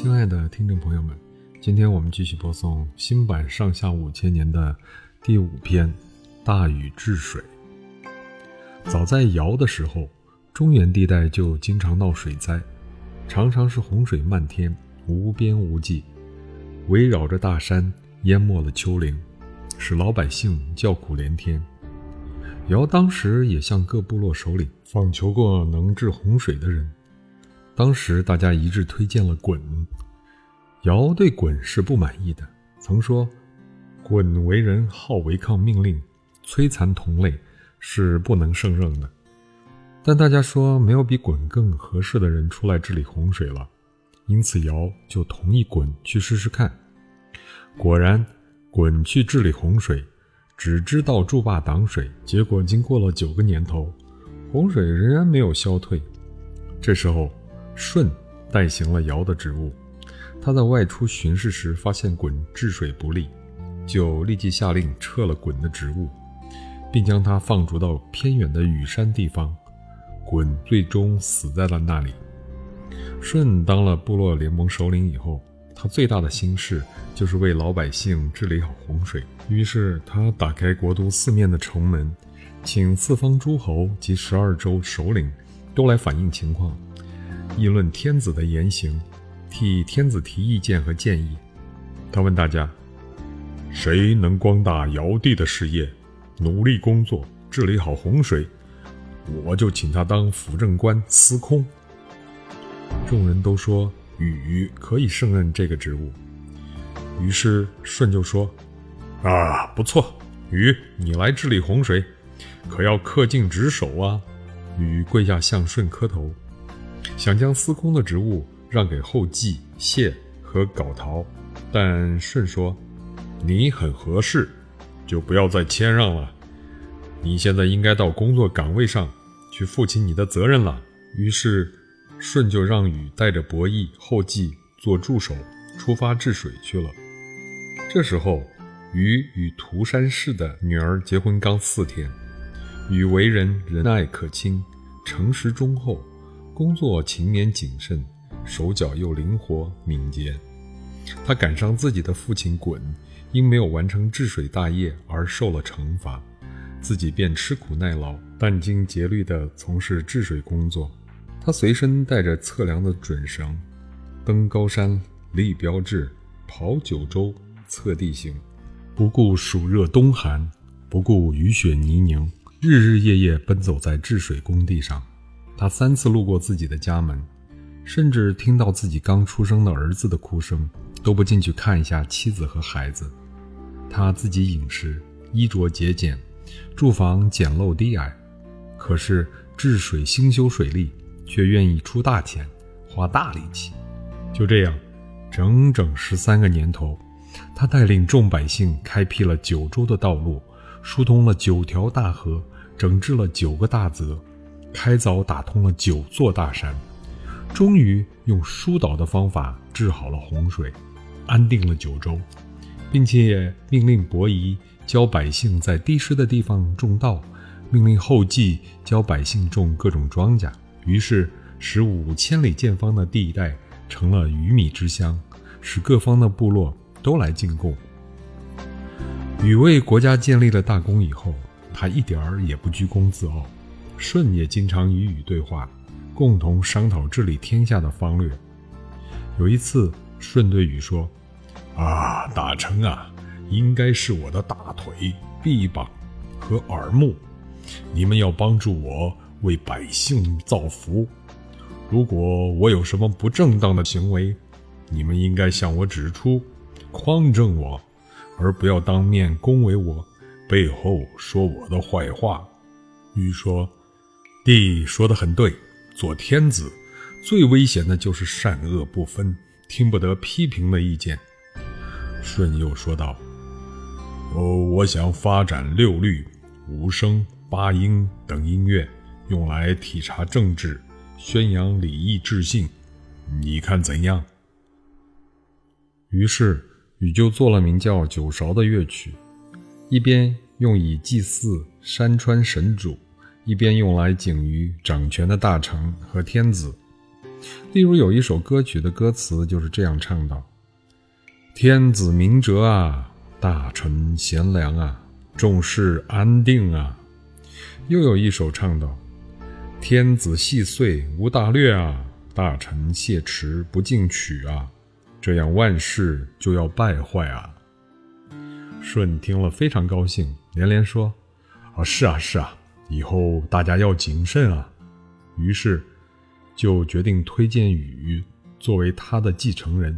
亲爱的听众朋友们，今天我们继续播送新版《上下五千年》的第五篇《大禹治水》。早在尧的时候，中原地带就经常闹水灾，常常是洪水漫天，无边无际，围绕着大山，淹没了丘陵，使老百姓叫苦连天。尧当时也向各部落首领访求过能治洪水的人。当时大家一致推荐了鲧。尧对鲧是不满意的，曾说：“鲧为人好违抗命令，摧残同类，是不能胜任的。”但大家说没有比鲧更合适的人出来治理洪水了，因此尧就同意鲧去试试看。果然，鲧去治理洪水，只知道筑坝挡水，结果经过了九个年头，洪水仍然没有消退。这时候，舜代行了尧的职务，他在外出巡视时发现鲧治水不力，就立即下令撤了鲧的职务，并将他放逐到偏远的羽山地方。鲧最终死在了那里。舜当了部落联盟首领以后，他最大的心事就是为老百姓治理好洪水。于是他打开国都四面的城门，请四方诸侯及十二州首领都来反映情况。议论天子的言行，替天子提意见和建议。他问大家：谁能光大尧帝的事业，努力工作，治理好洪水，我就请他当辅政官司空。众人都说禹可以胜任这个职务。于是舜就说：“啊，不错，禹，你来治理洪水，可要恪尽职守啊！”禹跪下向舜磕头。想将司空的职务让给后稷、谢和皋陶，但舜说：“你很合适，就不要再谦让了。你现在应该到工作岗位上去负起你的责任了。”于是，舜就让禹带着伯益、后稷做助手，出发治水去了。这时候，禹与涂山氏的女儿结婚刚四天。禹为人仁爱可亲，诚实忠厚。工作勤勉谨慎，手脚又灵活敏捷。他赶上自己的父亲鲧，因没有完成治水大业而受了惩罚，自己便吃苦耐劳，殚精竭虑地从事治水工作。他随身带着测量的准绳，登高山立标志，跑九州测地形，不顾暑热冬寒，不顾雨雪泥泞，日日夜夜奔走在治水工地上。他三次路过自己的家门，甚至听到自己刚出生的儿子的哭声，都不进去看一下妻子和孩子。他自己饮食衣着节俭，住房简陋低矮，可是治水兴修水利，却愿意出大钱，花大力气。就这样，整整十三个年头，他带领众百姓开辟了九州的道路，疏通了九条大河，整治了九个大泽。开凿打通了九座大山，终于用疏导的方法治好了洪水，安定了九州，并且也命令伯夷教百姓在低湿的地方种稻，命令后稷教百姓种各种庄稼。于是，使五千里见方的地带成了鱼米之乡，使各方的部落都来进贡。禹为国家建立了大功以后，他一点儿也不居功自傲。舜也经常与禹对话，共同商讨治理天下的方略。有一次，舜对禹说：“啊，大臣啊，应该是我的大腿、臂膀和耳目，你们要帮助我为百姓造福。如果我有什么不正当的行为，你们应该向我指出，匡正我，而不要当面恭维我，背后说我的坏话。”禹说。帝说的很对，做天子最危险的就是善恶不分，听不得批评的意见。舜又说道：“哦，我想发展六律、五声、八音等音乐，用来体察政治，宣扬礼义智信，你看怎样？”于是禹就做了名叫九韶的乐曲，一边用以祭祀山川神主。一边用来警于掌权的大臣和天子，例如有一首歌曲的歌词就是这样唱道：“天子明哲啊，大臣贤良啊，众事安定啊。”又有一首唱道：“天子细碎无大略啊，大臣谢持不进取啊，这样万事就要败坏啊。”舜听了非常高兴，连连说：“啊，是啊，是啊，以后大家要谨慎啊。”于是。就决定推荐禹作为他的继承人。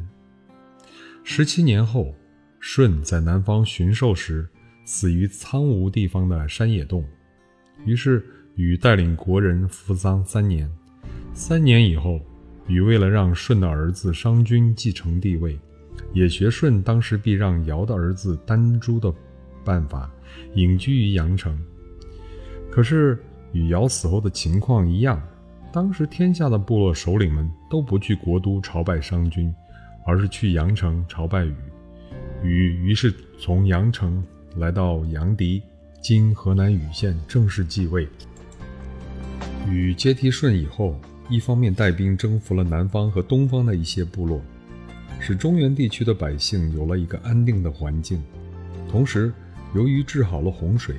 十七年后，舜在南方巡狩时死于苍梧地方的山野洞。于是禹带领国人服丧三年。三年以后，禹为了让舜的儿子商均继承帝位，也学舜当时避让尧的儿子丹朱的办法，隐居于阳城。可是与尧死后的情况一样。当时天下的部落首领们都不去国都朝拜商君，而是去阳城朝拜禹。禹于是从阳城来到阳翟（今河南禹县），正式继位。禹接替舜以后，一方面带兵征服了南方和东方的一些部落，使中原地区的百姓有了一个安定的环境。同时，由于治好了洪水。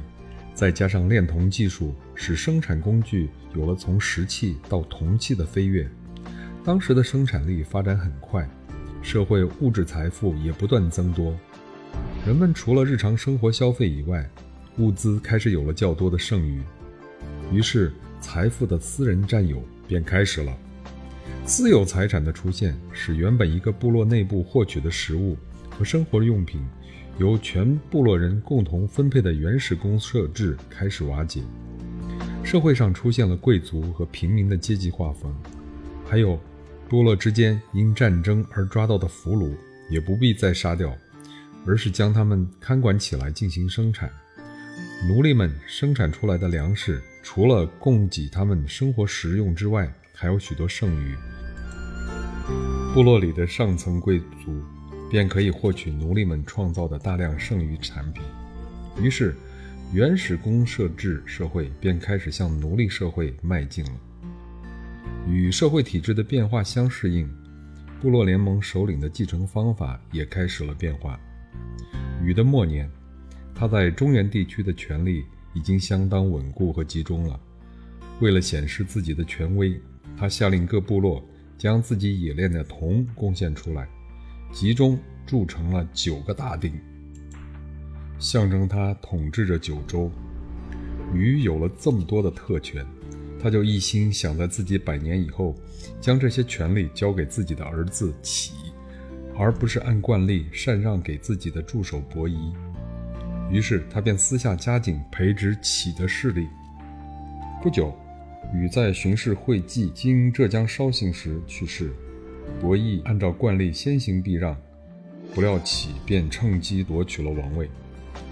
再加上炼铜技术，使生产工具有了从石器到铜器的飞跃。当时的生产力发展很快，社会物质财富也不断增多。人们除了日常生活消费以外，物资开始有了较多的剩余。于是，财富的私人占有便开始了。私有财产的出现，使原本一个部落内部获取的食物和生活用品。由全部落人共同分配的原始公社制开始瓦解，社会上出现了贵族和平民的阶级划分，还有部落之间因战争而抓到的俘虏也不必再杀掉，而是将他们看管起来进行生产。奴隶们生产出来的粮食，除了供给他们生活食用之外，还有许多剩余。部落里的上层贵族。便可以获取奴隶们创造的大量剩余产品，于是，原始公社制社会便开始向奴隶社会迈进了。与社会体制的变化相适应，部落联盟首领的继承方法也开始了变化。禹的末年，他在中原地区的权力已经相当稳固和集中了。为了显示自己的权威，他下令各部落将自己冶炼的铜贡献出来。集中铸成了九个大鼎，象征他统治着九州。禹有了这么多的特权，他就一心想在自己百年以后，将这些权力交给自己的儿子启，而不是按惯例禅让给自己的助手伯夷。于是他便私下加紧培植启的势力。不久，禹在巡视会稽（今浙江绍兴）时去世。伯益按照惯例先行避让，不料启便趁机夺取了王位，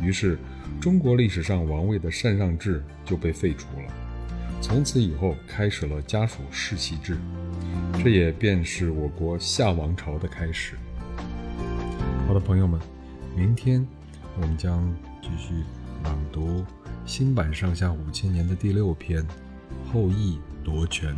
于是中国历史上王位的禅让制就被废除了。从此以后，开始了家属世袭制，这也便是我国夏王朝的开始。好的，朋友们，明天我们将继续朗读新版上下五千年的第六篇《后羿夺权》。